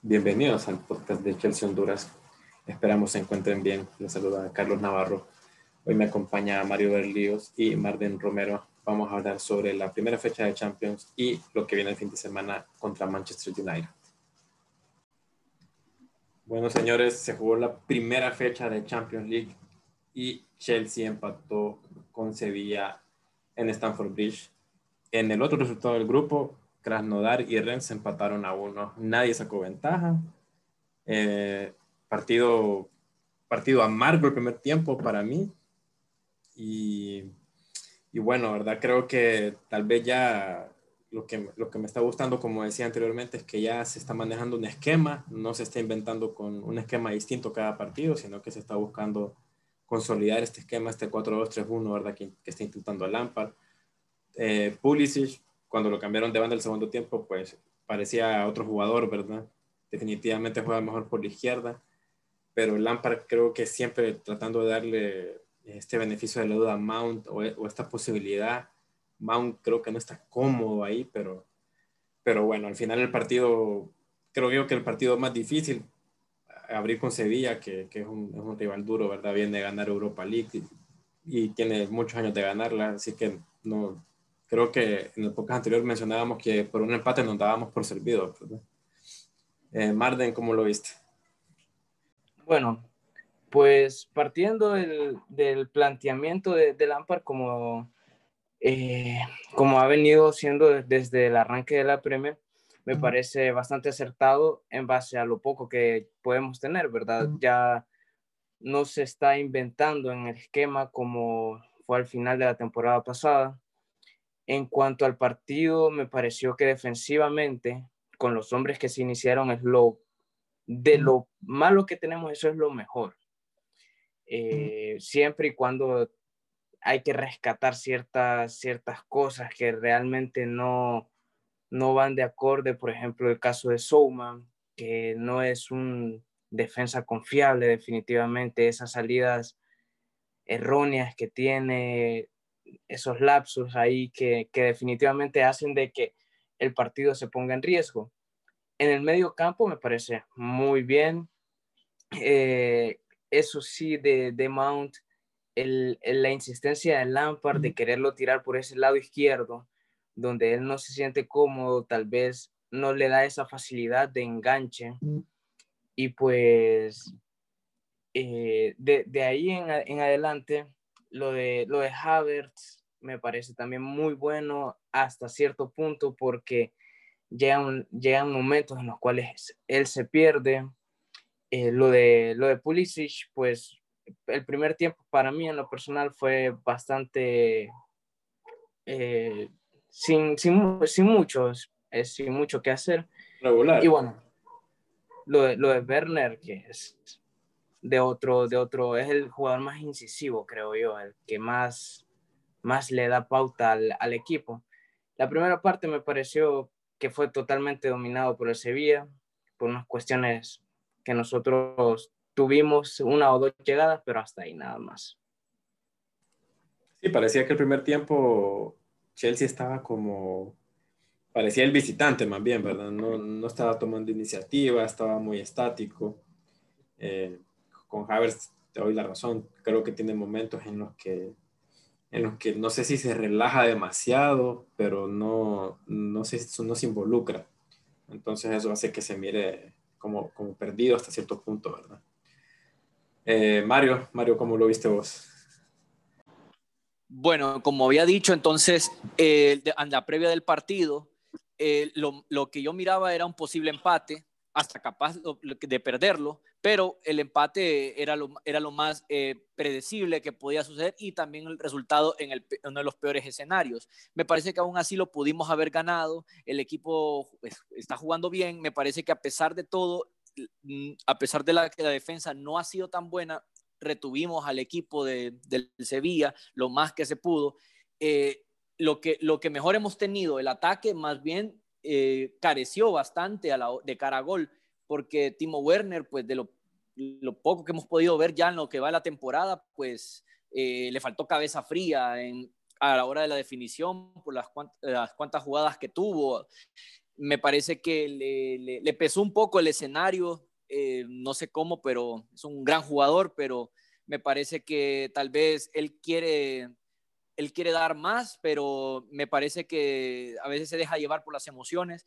Bienvenidos al podcast de Chelsea Honduras. Esperamos se encuentren bien. Les saluda Carlos Navarro. Hoy me acompaña Mario Berlíos y Marden Romero. Vamos a hablar sobre la primera fecha de Champions y lo que viene el fin de semana contra Manchester United. Bueno, señores, se jugó la primera fecha de Champions League y Chelsea empató con Sevilla en Stamford Bridge. En el otro resultado del grupo, Krasnodar y Rennes empataron a uno. Nadie sacó ventaja. Eh, partido, partido amargo el primer tiempo para mí. Y, y, bueno, ¿verdad? Creo que tal vez ya lo que, lo que me está gustando, como decía anteriormente, es que ya se está manejando un esquema, no se está inventando con un esquema distinto cada partido, sino que se está buscando consolidar este esquema, este 4-2-3-1, ¿verdad? Que, que, está intentando Lampard. Eh, Pulisic cuando lo cambiaron de banda el segundo tiempo, pues parecía otro jugador, ¿verdad? Definitivamente juega mejor por la izquierda, pero Lampard creo que siempre tratando de darle este beneficio de la duda a Mount o, esta posibilidad. Mount creo que no está cómodo ahí, pero, pero bueno, al final el partido, creo yo que el partido más difícil, abrir con Sevilla, que, que es, un, es, un, rival duro, ¿verdad? Viene de ganar Europa League y, y tiene muchos años de ganarla, así que no, creo que en el podcast anterior mencionábamos que por un empate nos dábamos por servido. Eh, Marden, ¿cómo lo viste? Bueno, pues partiendo del, del planteamiento de, de, Lampard como, eh, como ha venido siendo desde el arranque de la Premier, me parece bastante acertado en base a lo poco que podemos tener, ¿verdad? Ya no se está inventando en el esquema como fue al final de la temporada pasada. En cuanto al partido, me pareció que defensivamente, con los hombres que se iniciaron, es lo de lo malo que tenemos, eso es lo mejor. Eh, siempre y cuando hay que rescatar ciertas, ciertas cosas que realmente no, no van de acorde, por ejemplo, el caso de Souman, que no es un defensa confiable definitivamente, esas salidas erróneas que tiene, esos lapsos ahí que, definitivamente hacen de que el partido se ponga en riesgo. En el medio campo me parece muy bien. Eh, eso sí, de, de Mount, el, la insistencia de Lampard de quererlo tirar por ese lado izquierdo, donde él no se siente cómodo, tal vez no le da esa facilidad de enganche. Y pues eh, de, de, ahí en, en adelante, lo de, lo de Havertz me parece también muy bueno hasta cierto punto porque llegan, llegan momentos en los cuales él se pierde. Eh, lo, de, lo de Pulisic, pues el primer tiempo para mí en lo personal fue bastante eh, sin, sin, sin, muchos, sin mucho que hacer. Regular. Y bueno, lo de, lo de Werner, que es de otro, de otro, es el jugador más incisivo, creo yo, el que más, más le da pauta al, al equipo. La primera parte me pareció que fue totalmente dominado por el Sevilla, por unas cuestiones que nosotros tuvimos una o dos llegadas, pero hasta ahí nada más. Sí, parecía que el primer tiempo Chelsea estaba como, parecía el visitante más bien, ¿verdad? No, no estaba tomando iniciativa, estaba muy estático. Eh, con Havertz te doy la razón. Creo que tiene momentos en los que, en los que no sé si se relaja demasiado, pero no, no, se, no se involucra. Entonces eso hace que se mire como, como perdido hasta cierto punto, ¿verdad? Eh, Mario, Mario, ¿cómo lo viste vos? Bueno, como había dicho, entonces, eh, en la previa del partido, eh, lo, lo, que yo miraba era un posible empate, hasta capaz de perderlo, pero el empate era lo, era lo más eh, predecible que podía suceder y también el resultado en uno de los peores escenarios. Me parece que aún así lo pudimos haber ganado, el equipo pues, está jugando bien, me parece que a pesar de todo, mm, a pesar de que la defensa no ha sido tan buena, retuvimos al equipo de, del Sevilla lo más que se pudo. Eh, lo, que, lo que mejor hemos tenido, el ataque más bien eh, careció bastante de cara a gol, porque Timo Werner, pues de lo, lo, poco que hemos podido ver ya en lo que va la temporada, pues eh, le faltó cabeza fría en, a la hora de la definición por las, las cuantas jugadas que tuvo. me parece que le, le, pesó un poco el escenario, eh, no sé cómo, pero es un gran jugador, pero me parece que tal vez él quiere, él quiere dar más, pero me parece que a veces se deja llevar por las emociones.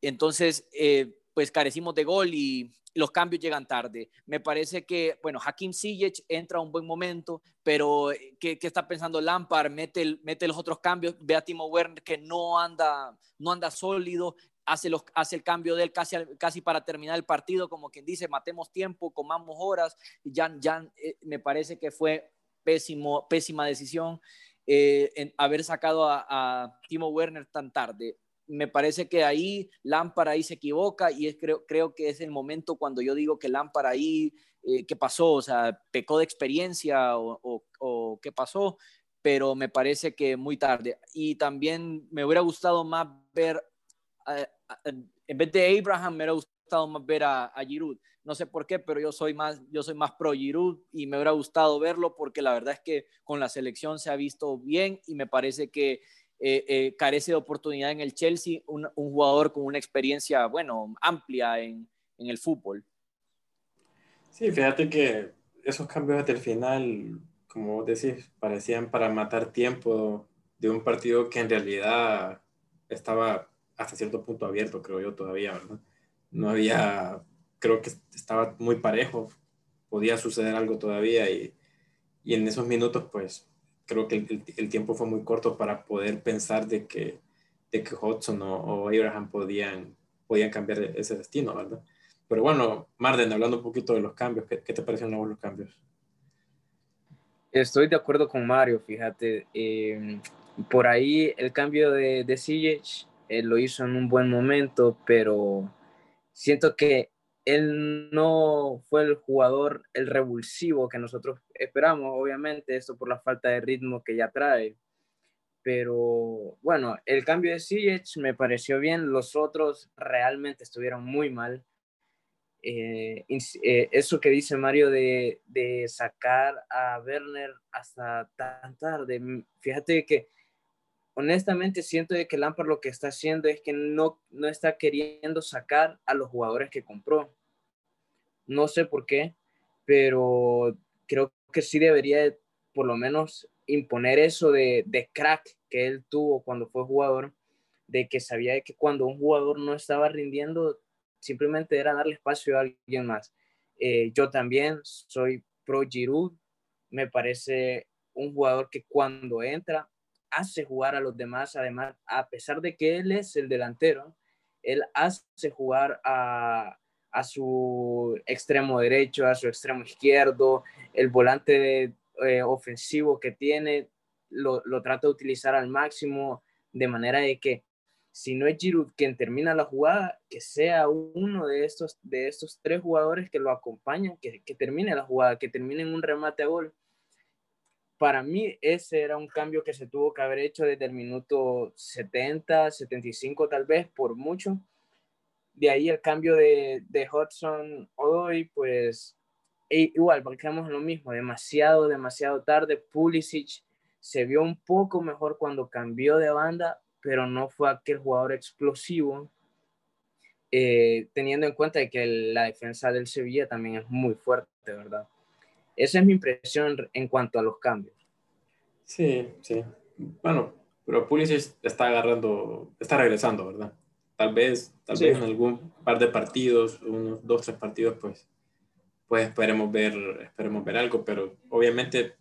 Entonces, eh, pues carecimos de gol y los cambios llegan tarde. Me parece que, bueno, Hakim Ziyech entra a un buen momento, pero eh, ¿qué, está pensando Lampard? Mete, mete los otros cambios, ve a Timo Werner que no anda, no anda sólido, hace, el cambio de él casi, casi para terminar el partido, como quien dice, matemos tiempo, comamos horas, y ya, ya eh, me parece que fue pésima decisión eh, en haber sacado a Timo Werner tan tarde me parece que ahí Lámpara ahí se equivoca y es, creo, creo que es el momento cuando yo digo que Lámpara ahí, eh, ¿qué pasó? O sea, pecó de experiencia o, qué pasó, pero me parece que muy tarde. Y también me hubiera gustado más ver, en vez de Abraham, me hubiera gustado más ver a, a Giroud. No sé por qué, pero yo soy más, yo soy más pro Giroud y me hubiera gustado verlo porque la verdad es que con la selección se ha visto bien y me parece que eh, eh, carece de oportunidad en el Chelsea, un, jugador con una experiencia, bueno, amplia en, en, el fútbol. Sí, fíjate que esos cambios hasta el final, como vos decís, parecían para matar tiempo de un partido que en realidad estaba hasta cierto punto abierto, creo yo todavía, ¿verdad? No había, creo que estaba muy parejo, podía suceder algo todavía y, y en esos minutos pues creo que el, tiempo fue muy corto para poder pensar de que, de que Hudson o, Abraham podían, podían cambiar ese destino, ¿verdad? Pero bueno, Marden, hablando un poquito de los cambios, ¿qué, te parecen los cambios? Estoy de acuerdo con Mario, fíjate. Em, por ahí el cambio de, de eh, lo hizo en un buen momento, pero siento que él no fue el jugador, el revulsivo que nosotros esperamos, obviamente, esto por la falta de ritmo que ya trae. Pero bueno, el cambio de Ziyech me pareció bien, los otros realmente estuvieron muy mal. Eh, eh, eso que dice Mario de, de, sacar a Werner hasta tan tarde, fíjate que honestamente siento de que Lampard lo que está haciendo es que no, no está queriendo sacar a los jugadores que compró no sé por qué, pero creo que sí debería por lo menos imponer eso de, crack que él tuvo cuando fue jugador, de que sabía que cuando un jugador no estaba rindiendo, simplemente era darle espacio a alguien más. Eh, yo también soy pro Giroud, me parece un jugador que cuando entra hace jugar a los demás, además, a pesar de que él es el delantero, él hace jugar a, a su extremo derecho, a su extremo izquierdo, el volante eh, ofensivo que tiene, lo, lo, trata de utilizar al máximo, de manera de que si no es Giroud quien termina la jugada, que sea uno de estos, de estos tres jugadores que lo acompañan, que, que termine la jugada, que termine un remate a gol. Para mí ese era un cambio que se tuvo que haber hecho desde el minuto 70, 75 tal vez, por mucho, de ahí el cambio de, de Hudson hoy, pues e igual, porque en lo mismo, demasiado, demasiado tarde. Pulisic se vio un poco mejor cuando cambió de banda, pero no fue aquel jugador explosivo, eh, teniendo en cuenta que la defensa del Sevilla también es muy fuerte, ¿verdad? Esa es mi impresión en cuanto a los cambios. Sí, sí. Bueno, pero Pulisic está agarrando, está regresando, ¿verdad? Tal vez, tal vez en algún par de partidos, unos dos, tres partidos, pues, pues esperemos ver, esperemos ver algo, pero obviamente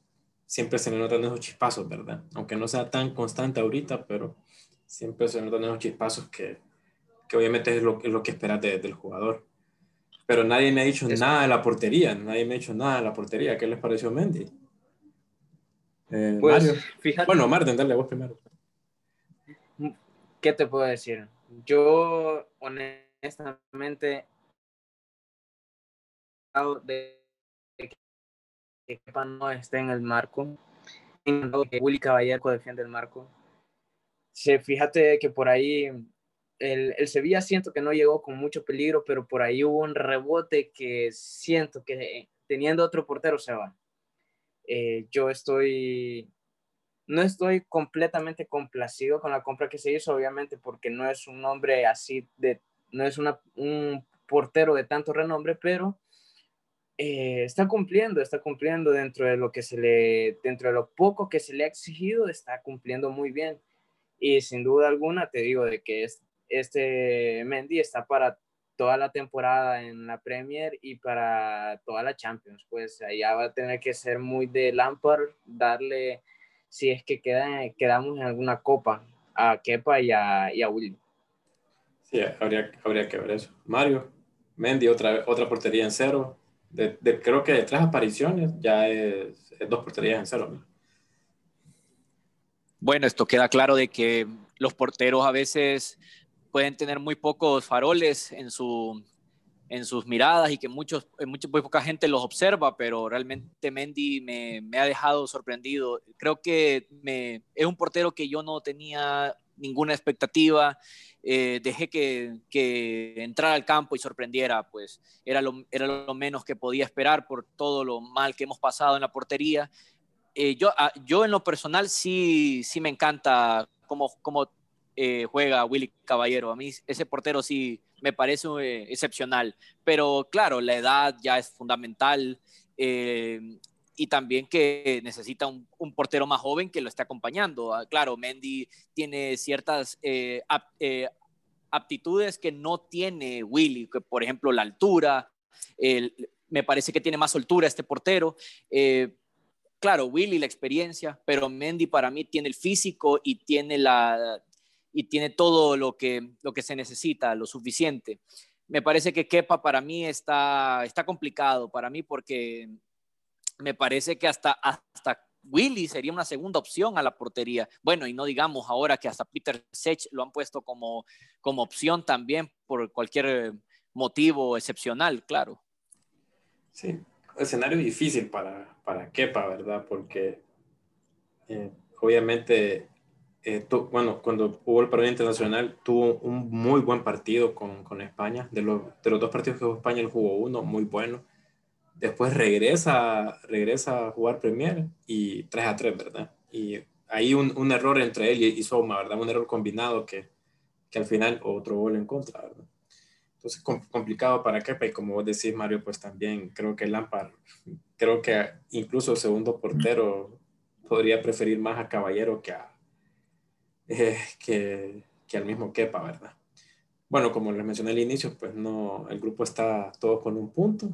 siempre se le notan esos chispazos, ¿verdad? Aunque no sea tan constante ahorita, pero siempre se notan esos chispazos que, que obviamente es lo, es lo que esperas del jugador. Pero nadie me ha dicho nada de la portería, nadie me ha dicho nada de la portería. ¿Qué les pareció Mendy? Eh, pues, Fíjate, bueno, Martín, dale a vos primero. ¿Qué te puedo decir? Yo, honestamente, de que Kepa no esté en el marco, que Willy Caballero defiende el marco. Sí, fíjate que por ahí el, el, Sevilla siento que no llegó con mucho peligro, pero por ahí hubo un rebote que siento que teniendo otro portero se va. Eh, yo estoy no estoy completamente complacido con la compra que se hizo, obviamente, porque no es un nombre así de, no es una, un portero de tanto renombre, pero eh, está cumpliendo, está cumpliendo dentro de lo que se le, dentro de lo poco que se le ha exigido, está cumpliendo muy bien. Y sin duda alguna te digo de que es, este Mendy está para toda la temporada en la Premier y para toda la Champions. Pues allá va a tener que ser muy de Lampard, darle, si es que queda, quedamos en alguna copa, a Kepa y a, y a Willy. Sí, habría, habría que ver eso. Mario, Mendy, otra, otra portería en cero. De, creo que de tres apariciones ya es, dos porterías en cero. Bueno, esto queda claro de que los porteros a veces pueden tener muy pocos faroles en, su, en sus miradas y que muchos, mucho, muy poca gente los observa, pero realmente Mendy me, me ha dejado sorprendido. Creo que me, es un portero que yo no tenía ninguna expectativa. Eh, dejé que, que, entrara al campo y sorprendiera, pues era lo, era lo menos que podía esperar por todo lo mal que hemos pasado en la portería. Eh, yo, ah, yo en lo personal sí, sí me encanta cómo, cómo eh, juega Willy Caballero. A mí ese portero sí me parece excepcional, pero claro, la edad ya es fundamental y también que necesita un, portero más joven que lo esté acompañando. Ah, claro, Mendy tiene ciertas eh, eh, aptitudes que no tiene Willy, que por ejemplo la altura, me parece que tiene más soltura este portero. Eh, claro, Willy la experiencia, pero Mendy para mí tiene el físico y tiene la y tiene todo lo que, lo que se necesita, lo suficiente. Me parece que Kepa para mí está, está complicado, para mí porque me parece que hasta, hasta Willy sería una segunda opción a la portería. Bueno, y no digamos ahora que hasta Peter Sech lo han puesto como, como opción también por cualquier motivo excepcional, claro. Sí, escenario difícil para, para Kepa, ¿verdad? Porque eh, obviamente, eh, bueno, cuando hubo el partido internacional, tuvo un muy buen partido con, con España. De los, de los dos partidos que jugó España, él jugó uno muy bueno después regresa, regresa a jugar Premier y 3 a 3, ¿verdad? Y hay un, un error entre él y, Soma, ¿verdad? Un error combinado que, que, al final otro gol en contra, ¿verdad? Entonces, complicado para Kepa y como vos decís, Mario, pues también creo que Lampard, creo que incluso segundo portero podría preferir más a Caballero que, a, eh, que, que al mismo Kepa, ¿verdad? Bueno, como les mencioné al inicio, pues no, el grupo está todo con un punto,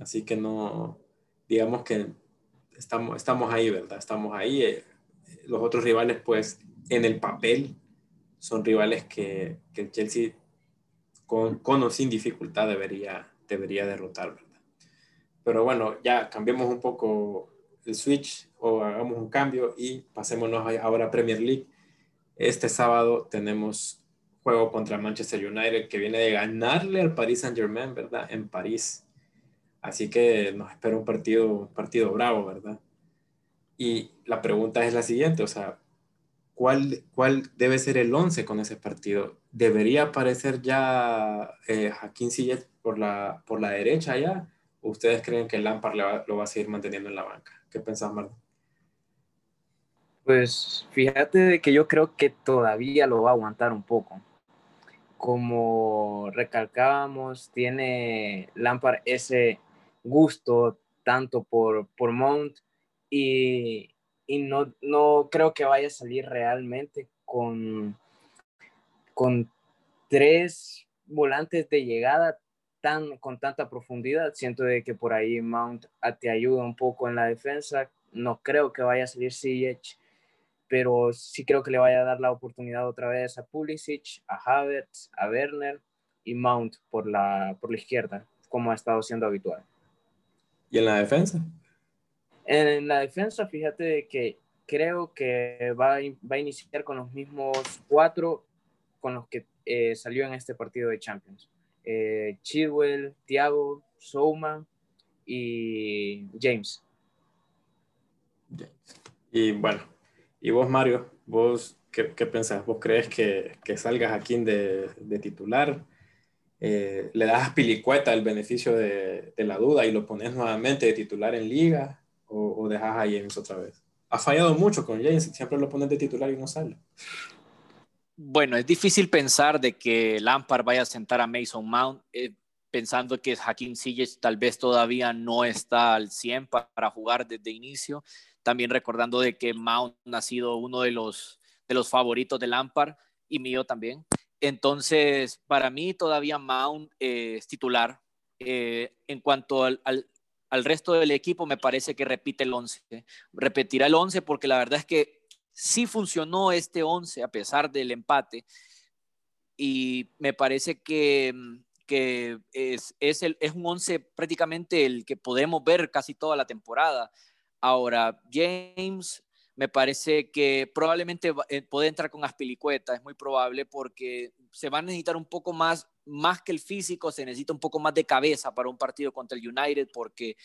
Así que no, digamos que estamos, estamos ahí, ¿verdad? Estamos ahí. Eh, los otros rivales, pues, en el papel, son rivales que, que el Chelsea, con, con, o sin dificultad, debería, debería derrotar, ¿verdad? Pero bueno, ya cambiemos un poco el switch o hagamos un cambio y pasémonos ahora a Premier League. Este sábado tenemos juego contra Manchester United que viene de ganarle al Paris Saint Germain, ¿verdad? En París. Así que nos espera un partido, partido bravo, ¿verdad? Y la pregunta es la siguiente, o sea, ¿cuál, cuál debe ser el 11 con ese partido? ¿Debería aparecer ya eh, Joaquín por la, por la derecha ya? ¿O ustedes creen que Lampard lo va a seguir manteniendo en la banca? ¿Qué pensás, Marta? Pues fíjate de que yo creo que todavía lo va a aguantar un poco. Como recalcábamos, tiene Lampard ese gusto tanto por, por Mount y, y no, no creo que vaya a salir realmente con, con tres volantes de llegada tan, con tanta profundidad. Siento de que por ahí Mount te ayuda un poco en la defensa. No creo que vaya a salir Ziyech, pero sí creo que le vaya a dar la oportunidad otra vez a Pulisic, a Havertz, a Werner y Mount por la, por la izquierda, como ha estado siendo habitual. ¿Y en la defensa? En la defensa, fíjate que creo que va a, va a iniciar con los mismos cuatro con los que eh, salió en este partido de Champions. Eh, Chilwell, Thiago, Souma y James. Y bueno, ¿y vos, Mario? ¿Vos qué, qué pensás? ¿Vos crees que, que salgas aquí de, de titular? Eh, le das Pilicueta el beneficio de, la duda y lo pones nuevamente de titular en liga o, dejas a James otra vez? ha fallado mucho con James, siempre lo ponen de titular y no sale. Bueno, es difícil pensar de que Lampard vaya a sentar a Mason Mount, eh, pensando que Hakim Ziyech tal vez todavía no está al 100 para jugar desde inicio. También recordando de que Mount ha sido uno de los, de los favoritos de Lampard y mío también. Entonces, para mí todavía Mount eh, es titular. Eh, en cuanto al, al resto del equipo me parece que repite el 11. Repetirá el 11 porque la verdad es que sí funcionó este 11 a pesar del empate y me parece que, que es, es, el, es un 11 prácticamente el que podemos ver casi toda la temporada. Ahora, James me parece que probablemente eh, puede entrar con Aspilicueta, es muy probable porque se va a necesitar un poco más, más que el físico, se necesita un poco más de cabeza para un partido contra el United porque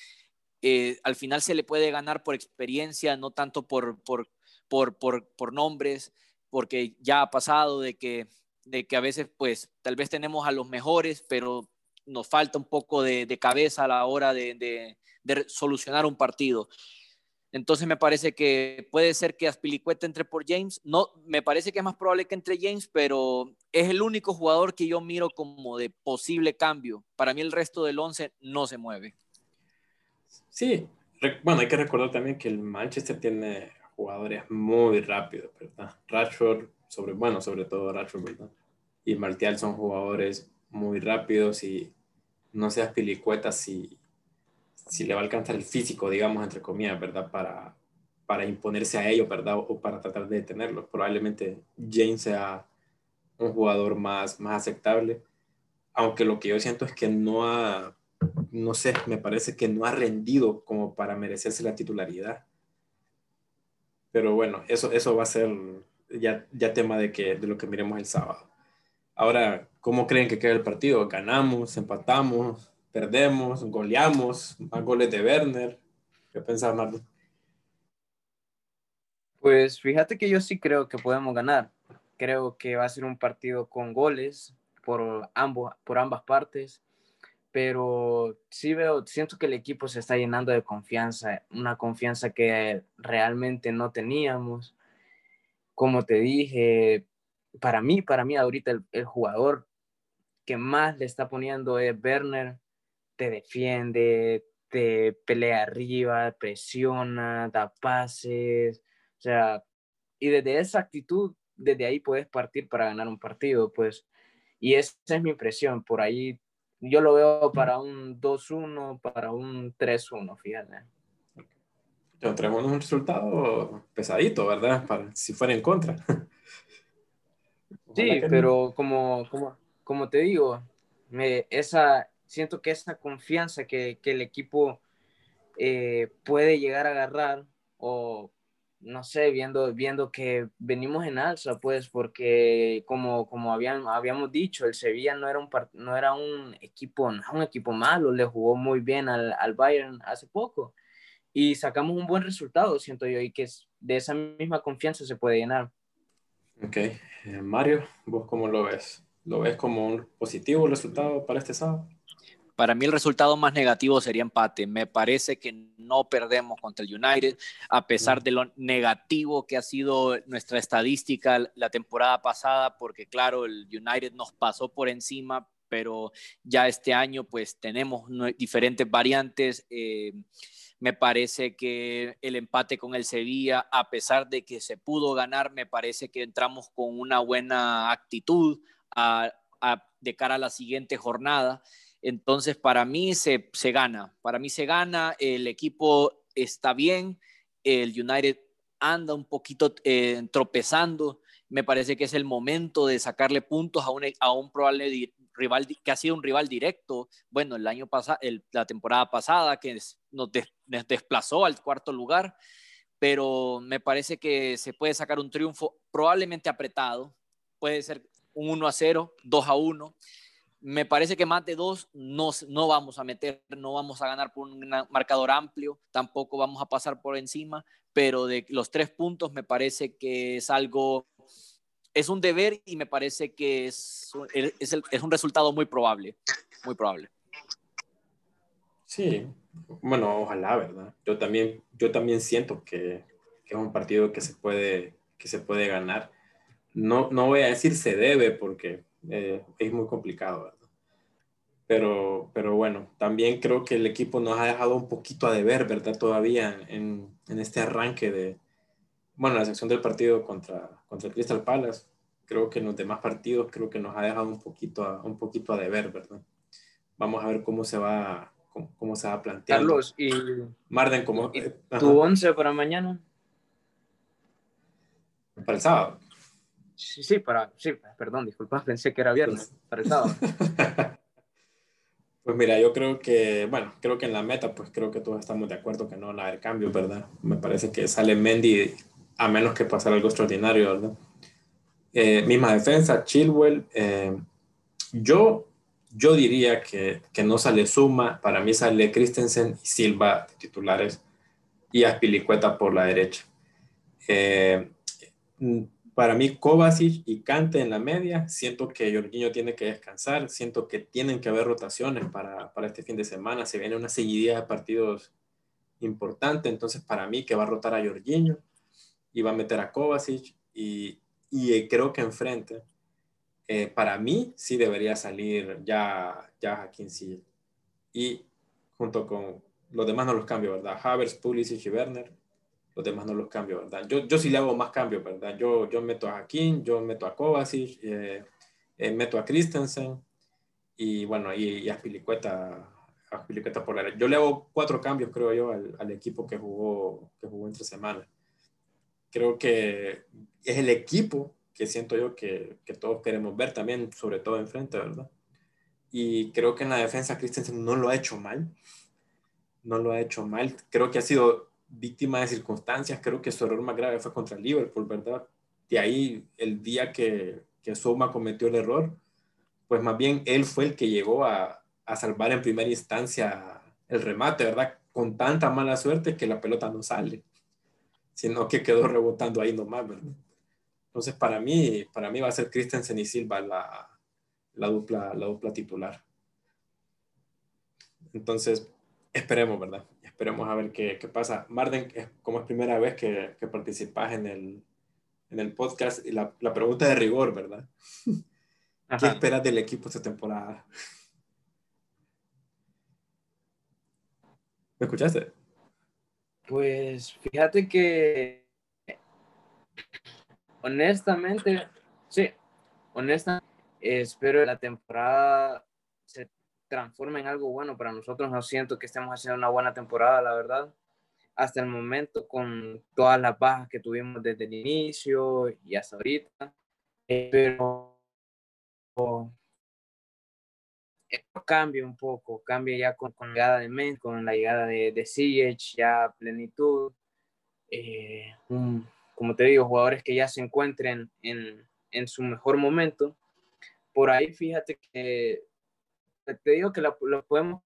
eh, al final se le puede ganar por experiencia, no tanto por, por, por, por, por nombres, porque ya ha pasado de que, de que a veces pues tal vez tenemos a los mejores, pero nos falta un poco de, de cabeza a la hora de, de, de solucionar un partido. Entonces me parece que puede ser que Aspilicueta entre por James. No, me parece que es más probable que entre James, pero es el único jugador que yo miro como de posible cambio. Para mí el resto del 11 no se mueve. Sí, bueno, hay que recordar también que el Manchester tiene jugadores muy rápidos, ¿verdad? Rashford, sobre, bueno, sobre todo Rashford, ¿verdad? Y Martial son jugadores muy rápidos y no sé Aspilicueta si si le va a alcanzar el físico, digamos, entre comillas, ¿verdad? Para, para imponerse a ellos, ¿verdad? O para tratar de detenerlos. Probablemente James sea un jugador más, más aceptable, aunque lo que yo siento es que no ha, no sé, me parece que no ha rendido como para merecerse la titularidad. Pero bueno, eso, eso va a ser ya, ya tema de, que, de lo que miremos el sábado. Ahora, ¿cómo creen que queda el partido? ¿Ganamos? ¿Empatamos? Perdemos, goleamos, más goles de Werner. ¿Qué pensás, Marlon? Pues fíjate que yo sí creo que podemos ganar. Creo que va a ser un partido con goles por, ambos, por ambas partes, pero sí veo, siento que el equipo se está llenando de confianza, una confianza que realmente no teníamos. Como te dije, para mí, para mí ahorita el, el jugador que más le está poniendo es Werner te defiende, te pelea arriba, presiona, da pases, o sea, y desde esa actitud, desde ahí puedes partir para ganar un partido, pues, y esa es mi impresión, por ahí yo lo veo para un 2-1, para un 3-1, fíjate. Tenemos un resultado pesadito, ¿verdad? Para, si fuera en contra. sí, pero como, como, como te digo, me, esa, siento que esa confianza que, que el equipo eh, puede llegar a agarrar o no sé, viendo, viendo que venimos en alza, pues, porque como, como habían, habíamos dicho, el Sevilla no era un, no era un equipo, no un equipo malo, le jugó muy bien al, al Bayern hace poco y sacamos un buen resultado, siento yo, y que de esa misma confianza se puede llenar. Ok, eh, Mario, ¿vos cómo lo ves? ¿Lo ves como un positivo resultado para este sábado? Para mí el resultado más negativo sería empate. Me parece que no perdemos contra el United, a pesar de lo negativo que ha sido nuestra estadística la temporada pasada, porque claro, el United nos pasó por encima, pero ya este año pues tenemos diferentes variantes. Eh, me parece que el empate con el Sevilla, a pesar de que se pudo ganar, me parece que entramos con una buena actitud de cara a la siguiente jornada. Entonces, para mí se, se gana, para mí se gana, el equipo está bien, el United anda un poquito eh, tropezando, me parece que es el momento de sacarle puntos a un, a un probable rival que ha sido un rival directo, bueno, el año pasado, la temporada pasada, que nos, nos desplazó al cuarto lugar, pero me parece que se puede sacar un triunfo probablemente apretado, puede ser un 1 a 0, 2 a 1, me parece que más de dos no, no vamos a meter, no vamos a ganar por un marcador amplio, tampoco vamos a pasar por encima, pero de los tres puntos me parece que es algo, es un deber y me parece que es, es, un resultado muy probable, muy probable. Sí, bueno, ojalá, ¿verdad? Yo también, yo también siento que, que es un partido que se puede, que se puede ganar. No, no voy a decir se debe porque eh, es muy complicado, ¿verdad? Pero, pero bueno, también creo que el equipo nos ha dejado un poquito a deber, ¿verdad? Todavía en, en este arranque de, bueno, la sección del partido contra, contra el Crystal Palace. Creo que en los demás partidos creo que nos ha dejado un poquito a, un poquito a deber, ¿verdad? Vamos a ver cómo se va, cómo, se va planteando. Carlos, y Marden, ¿cómo? ¿Tu once para mañana? Para el sábado. Sí, sí, para, sí, perdón, disculpa, pensé que era viernes, pues para el sábado. Pues mira, yo creo que, bueno, creo que en la meta, pues creo que todos estamos de acuerdo que no van a haber cambios, ¿verdad? Me parece que sale Mendy a menos que pasara algo extraordinario, ¿verdad? Eh, misma defensa, Chilwell. Eh, yo, yo diría que, que, no sale Suma, para mí sale Christensen y Silva de titulares y Aspilicueta por la derecha. Eh, para mí Kovacic y Kante en la media, siento que Jorginho tiene que descansar, siento que tienen que haber rotaciones para, para este fin de semana, se viene una seguidilla de partidos importante, entonces para mí que va a rotar a Jorginho y va a meter a Kovacic y, y creo que enfrente, eh, para mí sí debería salir ya, ya Hakim Y junto con los demás no los cambio, ¿verdad? Havers, Pulisic y Werner los demás no los cambio, ¿verdad? Yo, yo sí le hago más cambios, ¿verdad? Yo, yo meto a Hakim, yo meto a Kovacic, eh, eh, meto a Christensen y bueno, y, y a Spilicueta, a por la Yo le hago cuatro cambios, creo yo, al, al, equipo que jugó, que jugó entre semanas. Creo que es el equipo que siento yo que, que todos queremos ver también, sobre todo enfrente, ¿verdad? Y creo que en la defensa Christensen no lo ha hecho mal. No lo ha hecho mal. Creo que ha sido víctima de circunstancias. Creo que su error más grave fue contra Liverpool, ¿verdad? De ahí, el día que, que Soma cometió el error, pues más bien él fue el que llegó a, a salvar en primera instancia el remate, ¿verdad? Con tanta mala suerte que la pelota no sale, sino que quedó rebotando ahí nomás, ¿verdad? Entonces, para mí, para mí va a ser Christensen y Silva la, la, dupla, la dupla titular. Entonces, esperemos, ¿verdad? Esperemos a ver qué, qué pasa. Marden, como es primera vez que, que participas en el, en el podcast, y la, la pregunta de rigor, ¿verdad? ¿Qué esperas del equipo esta temporada? ¿Me escuchaste? Pues fíjate que honestamente, sí, honestamente, espero la temporada se transforme en algo bueno para nosotros. No siento que estemos haciendo una buena temporada, la verdad. Hasta el momento, con todas las bajas que tuvimos desde el inicio y hasta ahorita. Pero esto cambia un poco, cambia ya con, con la llegada de Men, con la llegada de, de ya plenitud. Eh, como te digo, jugadores que ya se encuentren en, en su mejor momento. Por ahí, fíjate que te digo que lo, podemos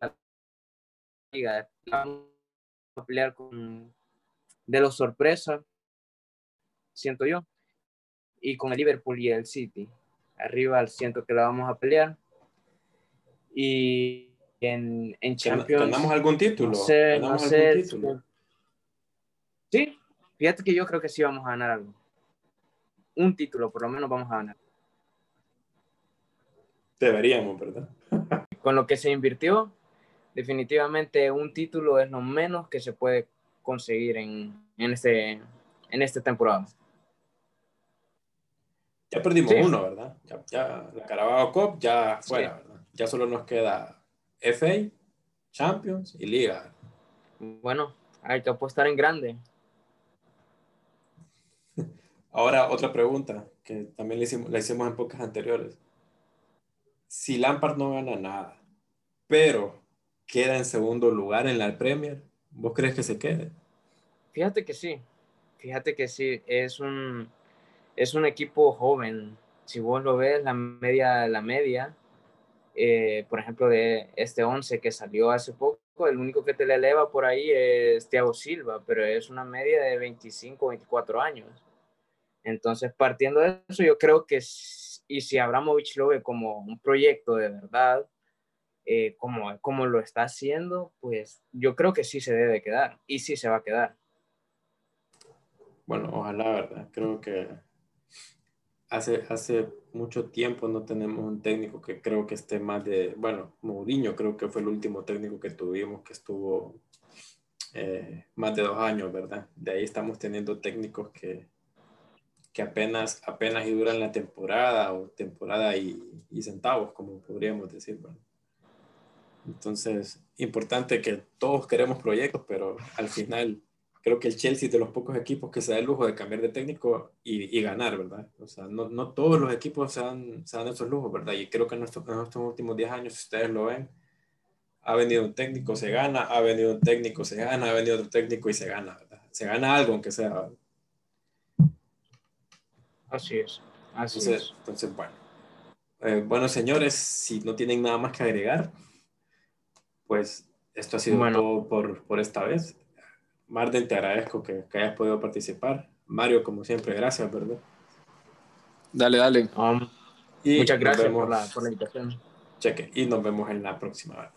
a pelear con de los sorpresas, siento yo, y con el Liverpool y el City. Arriba siento que la vamos a pelear. Y en, en Champions. ¿Ganamos algún título? No sé, no sé. Sí, fíjate que yo creo que sí vamos a ganar algo. Un título, por lo menos vamos a ganar. Deberíamos, ¿verdad? Con lo que se invirtió, definitivamente un título es lo menos que se puede conseguir en, en, este, en esta temporada. Ya perdimos uno, ¿verdad? Ya, ya, la Carabao Cup ya fuera, ¿verdad? Ya solo nos queda FA, Champions y Liga. Bueno, hay que apostar en grande. Ahora, otra pregunta que también le hicimos, la hicimos en pocas anteriores. Si Lampard no gana nada, pero queda en segundo lugar en la Premier, ¿vos crees que se quede? Fíjate que sí, fíjate que sí, es un, es un equipo joven. Si vos lo ves, la media, la media eh, por ejemplo, de este 11 que salió hace poco, el único que te le eleva por ahí es Thiago Silva, pero es una media de 25, 24 años. Entonces, partiendo de eso, yo creo que, y si Abramovich lo ve como un proyecto de verdad, eh, como, como lo está haciendo, pues yo creo que sí se debe quedar y sí se va a quedar. bueno, ojalá, ¿verdad? Creo que hace, hace mucho tiempo no tenemos un técnico que creo que esté más de, bueno, Mourinho creo que fue el último técnico que tuvimos que estuvo eh, más de dos años, ¿verdad? De ahí estamos teniendo técnicos que, que apenas, apenas y duran la temporada o temporada y, y centavos, como podríamos decir, ¿verdad? Entonces, importante que todos queremos proyectos, pero al final creo que el Chelsea es de los pocos equipos que se da el lujo de cambiar de técnico y, y ganar, ¿verdad? O sea, no, no, todos los equipos se dan, se dan esos lujos, ¿verdad? Y creo que en, nuestro, en estos últimos 10 años, si ustedes lo ven, ha venido un técnico, se gana, ha venido un técnico, se gana, ha venido otro técnico y se gana, ¿verdad? Se gana algo, aunque sea. Así es. Así entonces, es. entonces, bueno. Eh, bueno, señores, si no tienen nada más que agregar, pues esto ha sido Bueno. todo por, por esta vez. Marden, te agradezco que, que hayas podido participar. Mario, como siempre, gracias, ¿verdad? Dale, dale. Um, Y muchas gracias por la, por la invitación. Cheque, y nos vemos en la próxima.